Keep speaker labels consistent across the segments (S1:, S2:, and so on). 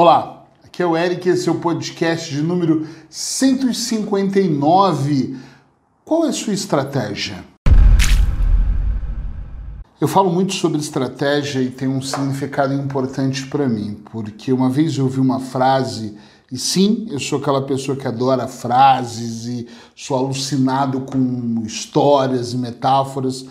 S1: Olá, aqui é o Eric, esse é o podcast de número 159. Qual é a sua estratégia? Eu falo muito sobre estratégia e tem um significado importante para mim, porque uma vez eu ouvi uma frase, e sim, eu sou aquela pessoa que adora frases e sou alucinado com histórias e metáforas,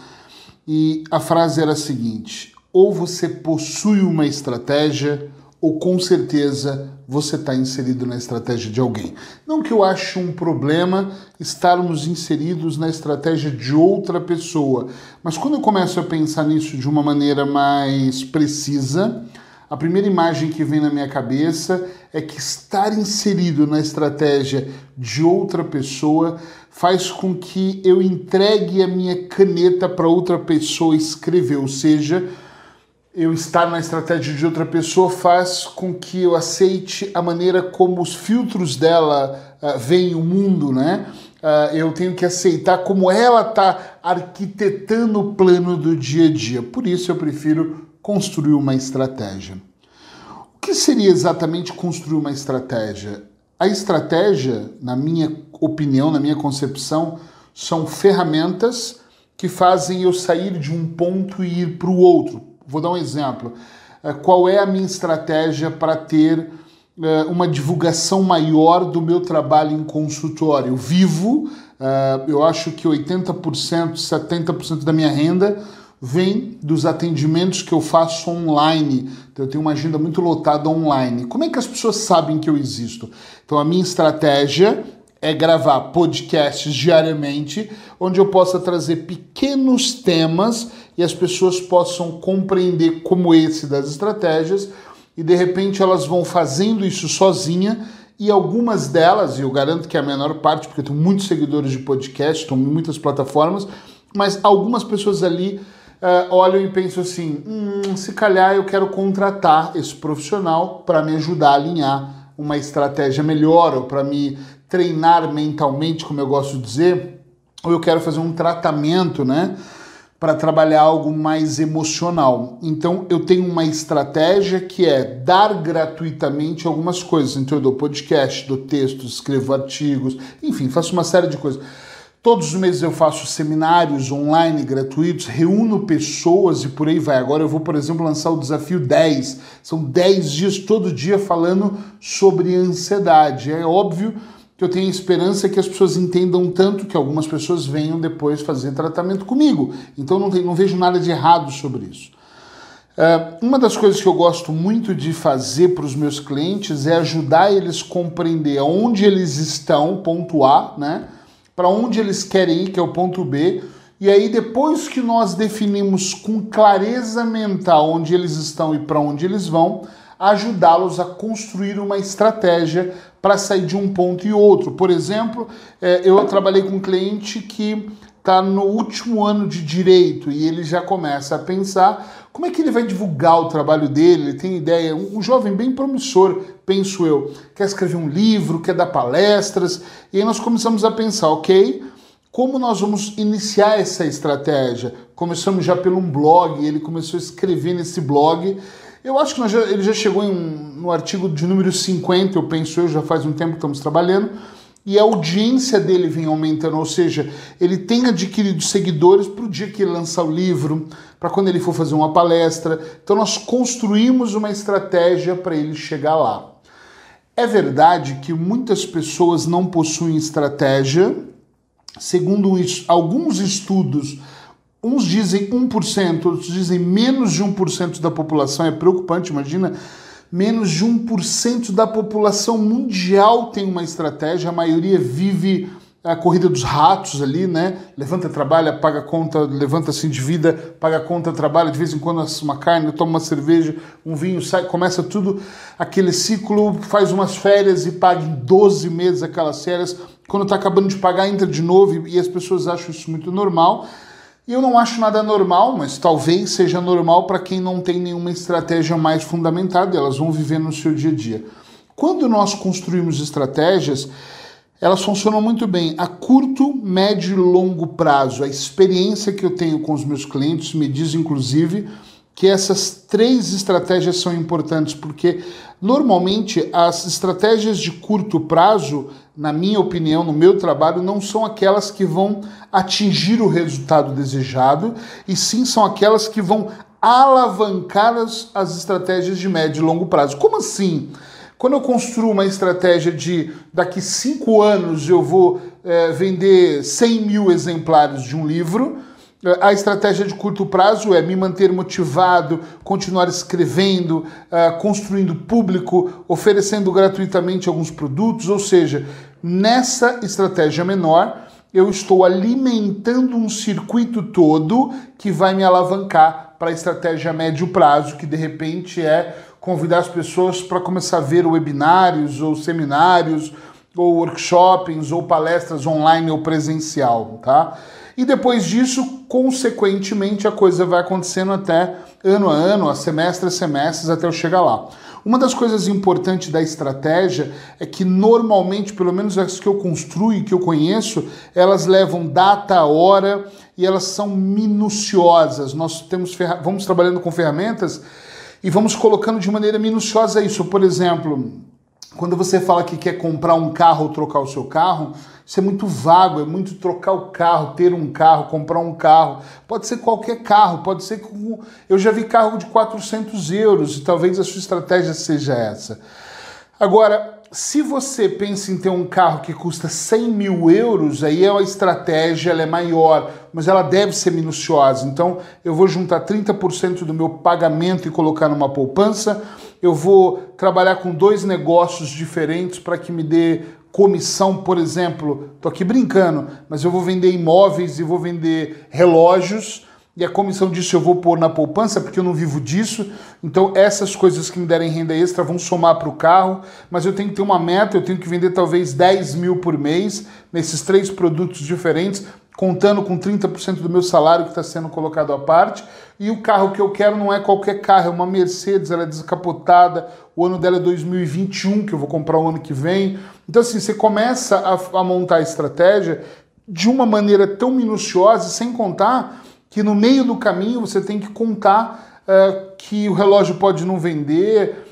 S1: e a frase era a seguinte: ou você possui uma estratégia ou com certeza você está inserido na estratégia de alguém. Não que eu ache um problema estarmos inseridos na estratégia de outra pessoa, mas quando eu começo a pensar nisso de uma maneira mais precisa, a primeira imagem que vem na minha cabeça é que estar inserido na estratégia de outra pessoa faz com que eu entregue a minha caneta para outra pessoa escrever, ou seja, eu estar na estratégia de outra pessoa faz com que eu aceite a maneira como os filtros dela uh, veem o mundo, né? Uh, eu tenho que aceitar como ela está arquitetando o plano do dia a dia. Por isso eu prefiro construir uma estratégia. O que seria exatamente construir uma estratégia? A estratégia, na minha opinião, na minha concepção, são ferramentas que fazem eu sair de um ponto e ir para o outro Vou dar um exemplo. Eh, qual é a minha estratégia para ter eh, uma divulgação maior do meu trabalho em consultório? Vivo, eh, eu acho que 80%, 70% da minha renda vem dos atendimentos que eu faço online. Então, eu tenho uma agenda muito lotada online. Como é que as pessoas sabem que eu existo? Então, a minha estratégia é gravar podcasts diariamente, onde eu possa trazer pequenos temas e as pessoas possam compreender como esse das estratégias e de repente elas vão fazendo isso sozinha e algumas delas, e eu garanto que é a menor parte, porque eu tenho muitos seguidores de podcast, estou em muitas plataformas, mas algumas pessoas ali uh, olham e pensam assim: hum, se calhar eu quero contratar esse profissional para me ajudar a alinhar uma estratégia melhor ou para me treinar mentalmente, como eu gosto de dizer, ou eu quero fazer um tratamento, né? Para trabalhar algo mais emocional. Então eu tenho uma estratégia que é dar gratuitamente algumas coisas. Então eu dou podcast, dou textos, escrevo artigos, enfim, faço uma série de coisas. Todos os meses eu faço seminários online gratuitos, reúno pessoas e por aí vai. Agora eu vou, por exemplo, lançar o desafio 10. São 10 dias todo dia falando sobre ansiedade. É óbvio que eu tenho esperança que as pessoas entendam tanto que algumas pessoas venham depois fazer tratamento comigo. Então não, tem, não vejo nada de errado sobre isso. Uh, uma das coisas que eu gosto muito de fazer para os meus clientes é ajudar eles a compreender onde eles estão, ponto A, né? Para onde eles querem ir, que é o ponto B. E aí, depois que nós definimos com clareza mental onde eles estão e para onde eles vão, ajudá-los a construir uma estratégia para sair de um ponto e outro. Por exemplo, é, eu trabalhei com um cliente que está no último ano de direito e ele já começa a pensar como é que ele vai divulgar o trabalho dele. Ele tem ideia, um, jovem bem promissor, penso eu, quer escrever um livro, quer dar palestras, e aí nós começamos a pensar, ok, como nós vamos iniciar essa estratégia? Começamos já pelo um blog, ele começou a escrever nesse blog eu acho que já, ele já chegou em, no artigo de número 50, eu penso eu, já faz um tempo que estamos trabalhando, e a audiência dele vem aumentando, ou seja, ele tem adquirido seguidores para o dia que ele lançar o livro, para quando ele for fazer uma palestra. Então nós construímos uma estratégia para ele chegar lá. É verdade que muitas pessoas não possuem estratégia. Segundo alguns estudos, Uns dizem 1%, outros dizem menos de 1% da população. É preocupante, imagina. Menos de 1% da população mundial tem uma estratégia, a maioria vive a corrida dos ratos ali, né? Levanta, trabalha, paga conta, levanta assim de vida, paga conta, trabalha, de vez em quando uma carne, toma uma cerveja, um vinho, sai, começa tudo aquele ciclo, faz umas férias e paga em 12 meses aquelas férias. Quando está acabando de pagar, entra de novo e as pessoas acham isso muito normal. Eu não acho nada normal, mas talvez seja normal para quem não tem nenhuma estratégia mais fundamentada, elas vão viver no seu dia a dia. Quando nós construímos estratégias, elas funcionam muito bem a curto, médio e longo prazo. A experiência que eu tenho com os meus clientes me diz, inclusive, que essas três estratégias são importantes, porque normalmente as estratégias de curto prazo, na minha opinião, no meu trabalho, não são aquelas que vão atingir o resultado desejado, e sim são aquelas que vão alavancar as, as estratégias de médio e longo prazo. Como assim? Quando eu construo uma estratégia de daqui cinco anos eu vou é, vender 100 mil exemplares de um livro, a estratégia de curto prazo é me manter motivado, continuar escrevendo, uh, construindo público, oferecendo gratuitamente alguns produtos, ou seja, nessa estratégia menor, eu estou alimentando um circuito todo que vai me alavancar para a estratégia a médio prazo, que de repente é convidar as pessoas para começar a ver webinários ou seminários ou workshops ou palestras online ou presencial, tá? E depois disso, consequentemente, a coisa vai acontecendo até ano a ano, a semestre a semestres, até eu chegar lá. Uma das coisas importantes da estratégia é que normalmente, pelo menos as que eu construo e que eu conheço, elas levam data, hora e elas são minuciosas. Nós temos vamos trabalhando com ferramentas e vamos colocando de maneira minuciosa isso. Por exemplo, quando você fala que quer comprar um carro ou trocar o seu carro, isso é muito vago, é muito trocar o carro, ter um carro, comprar um carro. Pode ser qualquer carro, pode ser com. Eu já vi carro de 400 euros e talvez a sua estratégia seja essa. Agora, se você pensa em ter um carro que custa 100 mil euros, aí é a estratégia ela é maior, mas ela deve ser minuciosa. Então, eu vou juntar 30% do meu pagamento e colocar numa poupança. Eu vou trabalhar com dois negócios diferentes para que me dê comissão, por exemplo, tô aqui brincando, mas eu vou vender imóveis e vou vender relógios. E a comissão disso eu vou pôr na poupança porque eu não vivo disso. Então essas coisas que me derem renda extra vão somar para o carro, mas eu tenho que ter uma meta, eu tenho que vender talvez 10 mil por mês nesses três produtos diferentes contando com 30% do meu salário que está sendo colocado à parte. E o carro que eu quero não é qualquer carro, é uma Mercedes, ela é descapotada, o ano dela é 2021, que eu vou comprar o ano que vem. Então, assim, você começa a, a montar a estratégia de uma maneira tão minuciosa, sem contar que no meio do caminho você tem que contar uh, que o relógio pode não vender,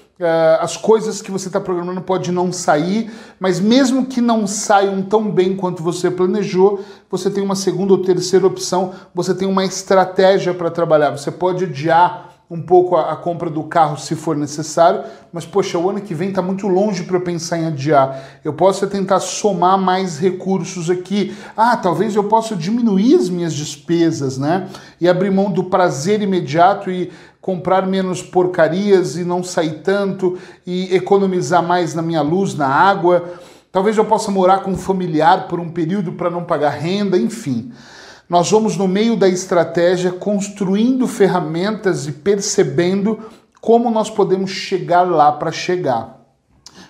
S1: as coisas que você está programando pode não sair, mas mesmo que não saiam tão bem quanto você planejou, você tem uma segunda ou terceira opção, você tem uma estratégia para trabalhar. Você pode adiar um pouco a, a, compra do carro se for necessário, mas poxa, o ano que vem está muito longe para eu pensar em adiar. Eu posso tentar somar mais recursos aqui. Ah, talvez eu possa diminuir as minhas despesas, né? E abrir mão do prazer imediato e comprar menos porcarias e não sair tanto e economizar mais na minha luz, na água. Talvez eu possa morar com um familiar por um período para não pagar renda, enfim. Nós vamos no meio da estratégia construindo ferramentas e percebendo como nós podemos chegar lá para chegar.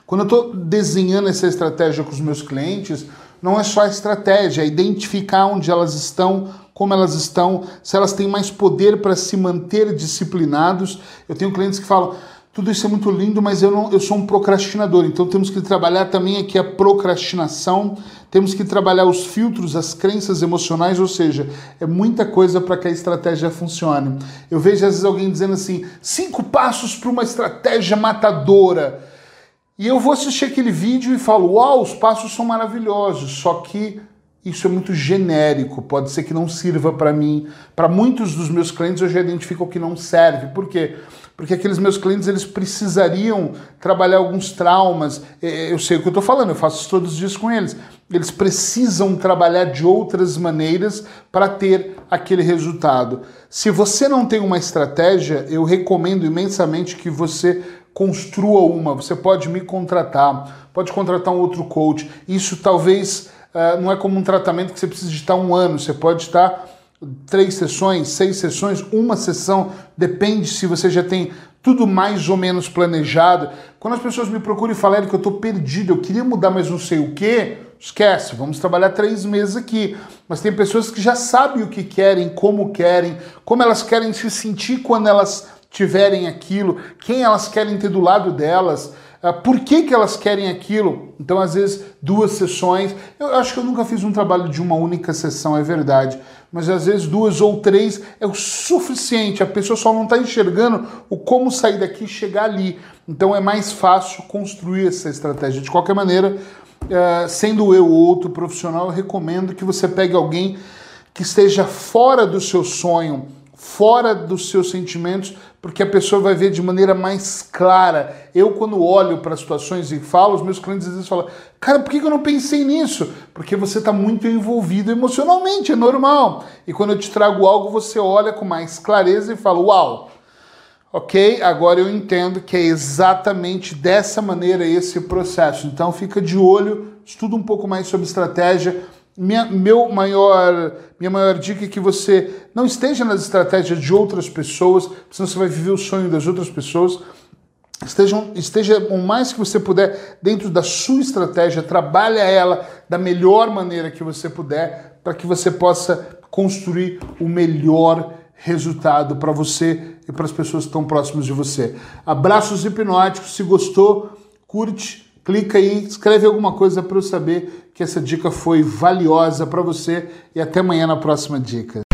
S1: Quando eu estou desenhando essa estratégia com os meus clientes, não é só a estratégia, é identificar onde elas estão, como elas estão, se elas têm mais poder para se manter disciplinados. Eu tenho clientes que falam: tudo isso é muito lindo, mas eu, não, eu sou um procrastinador, então temos que trabalhar também aqui a procrastinação, temos que trabalhar os filtros, as crenças emocionais, ou seja, é muita coisa para que a estratégia funcione. Eu vejo às vezes alguém dizendo assim: cinco passos para uma estratégia matadora. E eu vou assistir aquele vídeo e falo: uau, os passos são maravilhosos, só que isso é muito genérico, pode ser que não sirva para mim. Para muitos dos meus clientes eu já identifico que não serve. Por quê? Porque aqueles meus clientes eles precisariam trabalhar alguns traumas. É, eu sei o que eu estou falando, eu faço todos os dias com eles. Eles precisam trabalhar de outras maneiras para ter aquele resultado. Se você não tem uma estratégia, eu recomendo imensamente que você construa uma. Você pode me contratar, pode contratar um outro coach. Isso talvez não é como um tratamento que você precisa estar um ano, você pode estar três sessões, seis sessões, uma sessão, depende se você já tem tudo mais ou menos planejado. Quando as pessoas me procuram e falam que eu estou perdido, eu queria mudar, mas não sei o que, esquece, vamos trabalhar três meses aqui. Mas tem pessoas que já sabem o que querem, como querem, como elas querem se sentir quando elas tiverem aquilo, quem elas querem ter do lado delas. Uh, por que, que elas querem aquilo. Então, às vezes, duas sessões. Eu acho que eu nunca fiz um trabalho de uma única sessão, é verdade. Mas às vezes duas ou três é o suficiente. A pessoa só não está enxergando o como sair daqui e chegar ali. Então é mais fácil construir essa estratégia. De qualquer maneira, uh, sendo eu outro profissional, eu recomendo que você pegue alguém que esteja fora do seu sonho, fora dos seus sentimentos, porque a pessoa vai ver de maneira mais clara. Eu, quando olho para situações e falo, os meus clientes às vezes falam: Cara, por que eu não pensei nisso? Porque você está muito envolvido emocionalmente, é normal. E quando eu te trago algo, você olha com mais clareza e fala: Uau! Ok, agora eu entendo que é exatamente dessa maneira esse processo. Então fica de olho, estuda um pouco mais sobre estratégia minha, meu maior, minha maior dica é que você não esteja nas estratégias de outras pessoas, senão você vai viver o sonho das outras pessoas. Esteja, esteja o mais que você puder dentro da sua estratégia, trabalhe ela da melhor maneira que você puder, para que você possa construir o melhor resultado para você e para as pessoas que estão próximas de você. Abraços hipnóticos, se gostou, curte, clica aí, escreve alguma coisa para eu saber que essa dica foi valiosa para você e até amanhã na próxima dica.